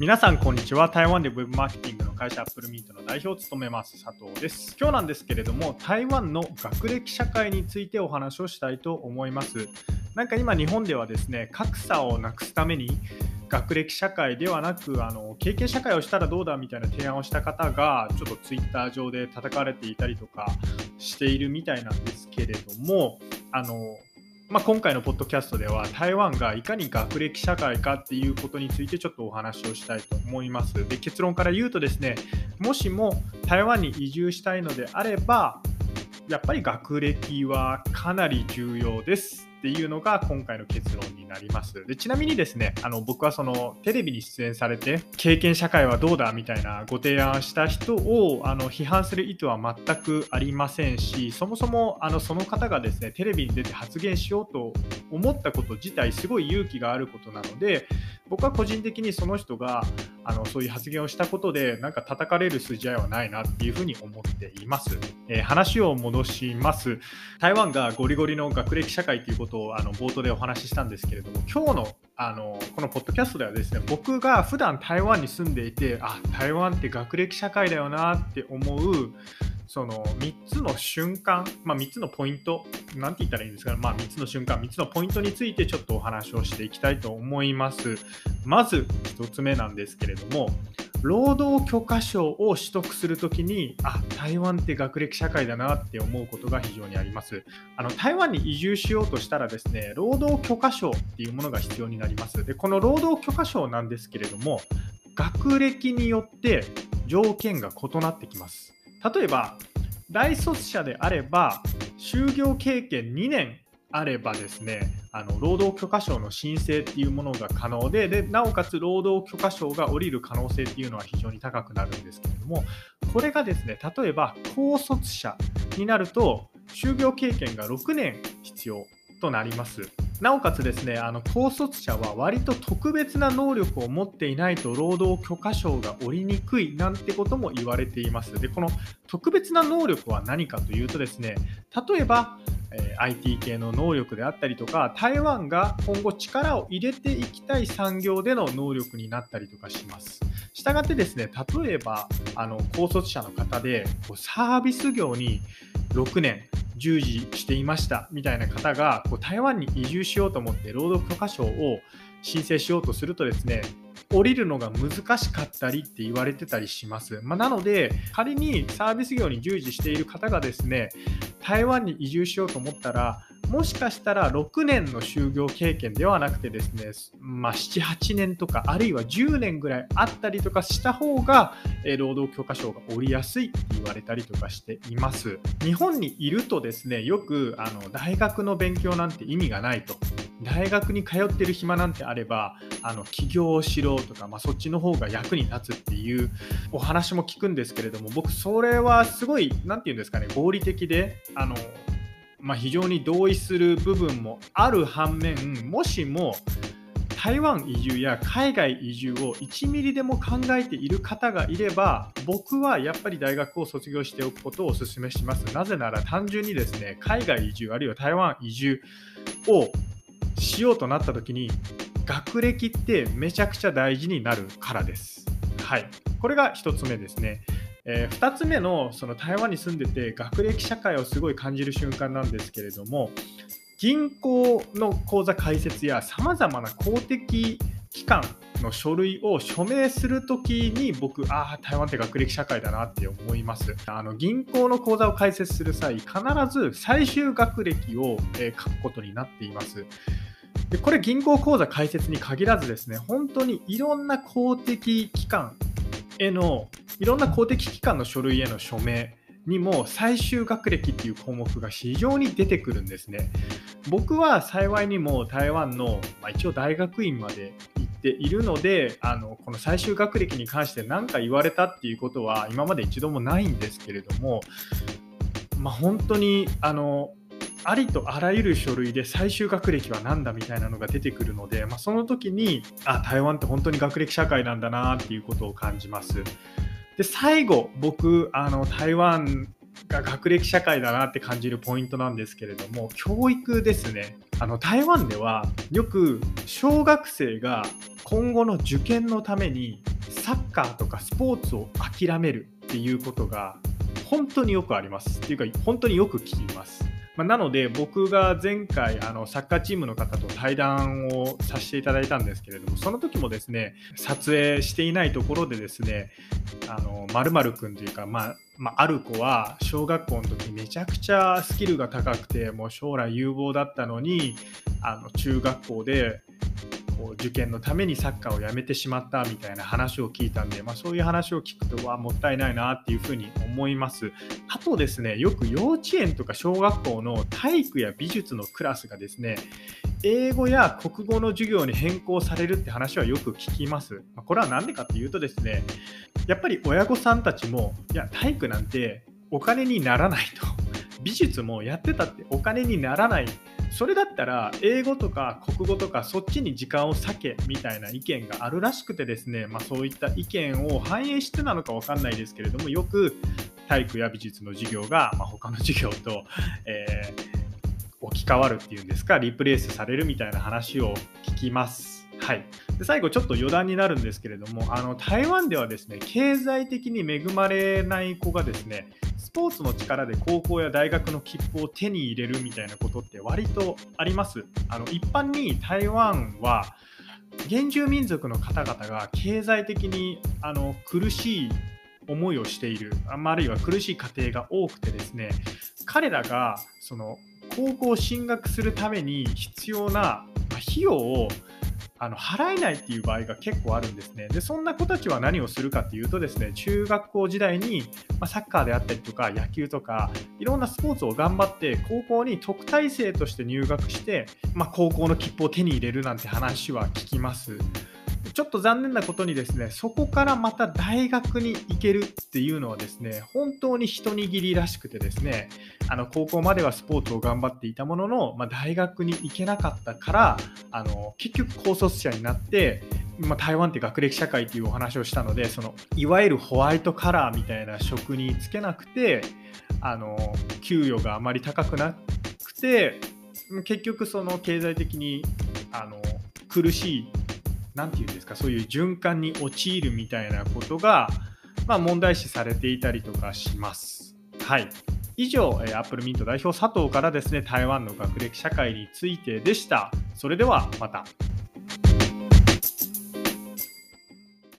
皆さんこんにちは。台湾で Web マーケティングの会社アップルミントの代表を務めます。佐藤です。今日なんですけれども台湾の学歴社会についてお話をしたいと思います。なんか今日本ではですね格差をなくすために学歴社会ではなくあの経験社会をしたらどうだみたいな提案をした方がちょっとツイッター上で叩かれていたりとかしているみたいなんですけれどもあのまあ、今回のポッドキャストでは台湾がいかに学歴社会かっていうことについてちょっとお話をしたいと思います。で結論から言うとですねもしも台湾に移住したいのであればやっぱり学歴はかなり重要です。っていうのが今回の結論になります。でちなみにですね、あの僕はそのテレビに出演されて経験社会はどうだみたいなご提案した人をあの批判する意図は全くありませんし、そもそもあのその方がですねテレビに出て発言しようと思ったこと自体すごい勇気があることなので、僕は個人的にその人があのそういう発言をしたことでなんか叩かれる筋合いはないなっていうふうに思っています、えー、話を戻します。台湾がゴリゴリの学歴社会ということをあの冒頭でお話ししたんですけれども今日のあのこのポッドキャストではですね僕が普段台湾に住んでいてあ台湾って学歴社会だよなって思うその3つの瞬間、まあ、3つのポイント、なんて言ったらいいんですか、まあ、3つの瞬間、3つのポイントについてちょっとお話をしていきたいと思います。まず1つ目なんですけれども、労働許可証を取得するときに、あ、台湾って学歴社会だなって思うことが非常にあります。あの台湾に移住しようとしたらですね、労働許可証っていうものが必要になります。で、この労働許可証なんですけれども、学歴によって条件が異なってきます。例えば、大卒者であれば、就業経験2年あればですね、あの労働許可証の申請っていうものが可能でで、なおかつ労働許可証が下りる可能性っていうのは非常に高くなるんですけれども、これがですね、例えば高卒者になると、就業経験が6年必要となります。なおかつですね、あの高卒者は割と特別な能力を持っていないと労働許可証が下りにくいなんてことも言われています。で、この特別な能力は何かというとですね、例えば、えー、IT 系の能力であったりとか、台湾が今後力を入れていきたい産業での能力になったりとかします。したがってですね、例えばあの高卒者の方でサービス業に6年、従事していましたみたいな方がこう台湾に移住しようと思って労働許可証を申請しようとするとですね降りるのが難しかったりって言われてたりします。まあ、なので仮にサービス業に従事している方がですね台湾に移住しようと思ったらもしかしたら6年の就業経験ではなくてですね、まあ、7、8年とか、あるいは10年ぐらいあったりとかした方が、え労働許可証が下りやすいって言われたりとかしています。日本にいるとですね、よくあの大学の勉強なんて意味がないと。大学に通ってる暇なんてあれば、あの起業をしろとか、まあ、そっちの方が役に立つっていうお話も聞くんですけれども、僕、それはすごい、なんて言うんですかね、合理的で、あのまあ、非常に同意する部分もある反面もしも台湾移住や海外移住を1ミリでも考えている方がいれば僕はやっぱり大学を卒業しておくことをお勧めします。なぜなら単純にですね海外移住あるいは台湾移住をしようとなった時に学歴ってめちゃくちゃ大事になるからです。はい。これが1つ目ですね。えー、2つ目のその台湾に住んでて学歴社会をすごい感じる瞬間なんですけれども銀行の口座開設やさまざまな公的機関の書類を署名するときに僕、ああ、台湾って学歴社会だなって思います。あの銀行の口座を開設する際、必ず最終学歴を、え書くことになっています。でこれ銀行口座開設に限らずですね、本当にいろんな公的機関へのいろんな公的機関の書類への署名にも最終学歴っていう項目が非常に出てくるんですね。僕は幸いにも台湾の、まあ、一応大学院まで行っているのであのこの最終学歴に関して何か言われたっていうことは今まで一度もないんですけれども、まあ、本当にあのありとあらゆる書類で最終学歴は何だみたいなのが出てくるので、まあ、その時にあ台湾って本当に学歴社会なんだなっていうことを感じます。で最後僕あの台湾が学歴社会だなって感じるポイントなんですけれども教育ですねあの台湾ではよく小学生が今後の受験のためにサッカーとかスポーツを諦めるっていうことが本当によくありますっていうか本当によく聞きます。まあ、なので僕が前回あのサッカーチームの方と対談をさせていただいたんですけれどもその時もですね撮影していないところでですねあの〇〇君というか、まあ、まあ、ある子は小学校の時めちゃくちゃスキルが高くてもう将来有望だったのにあの中学校でこう受験のためにサッカーをやめてしまったみたいな話を聞いたんで、まあ、そういう話を聞くとわもったいないなっていうふうに思いますあとですねよく幼稚園とか小学校の体育や美術のクラスがですね英語や国語の授業に変更されるって話はよく聞きます。これは何でかっていうとですね、やっぱり親御さんたちも、いや、体育なんてお金にならないと。美術もやってたってお金にならないそれだったら英語とか国語とかそっちに時間を割けみたいな意見があるらしくてですね、まあ、そういった意見を反映してなのか分かんないですけれどもよく体育や美術の授業が、まあ、他の授業と、えー、置き換わるっていうんですかリプレイスされるみたいな話を聞きます。はい、で最後、ちょっと余談になるんですけれどもあの台湾ではですね経済的に恵まれない子がですねスポーツの力で高校や大学の切符を手に入れるみたいなことって割とあります。あの一般に台湾は原住民族の方々が経済的にあの苦しい思いをしているあるいは苦しい家庭が多くてですね彼らがその高校進学するために必要な費用をあの払えないっていう場合が結構あるんですね。で、そんな子たちは何をするかっていうとですね、中学校時代に、ま、サッカーであったりとか野球とか、いろんなスポーツを頑張って高校に特待生として入学して、まあ、高校の切符を手に入れるなんて話は聞きます。ちょっと残念なことにですね、そこからまた大学に行けるっていうのはですね、本当に一握りらしくてですね、あの高校まではスポーツを頑張っていたものの、まあ、大学に行けなかったから、あの結局高卒者になって、まあ、台湾って学歴社会っていうお話をしたので、そのいわゆるホワイトカラーみたいな職に就けなくて、あの給与があまり高くなくて、結局その経済的にあの苦しい何て言うんですかそういう循環に陥るみたいなことが、まあ、問題視されていたりとかします。はい以上、アップルミント代表佐藤からですね台湾の学歴社会についてでした。それではまた。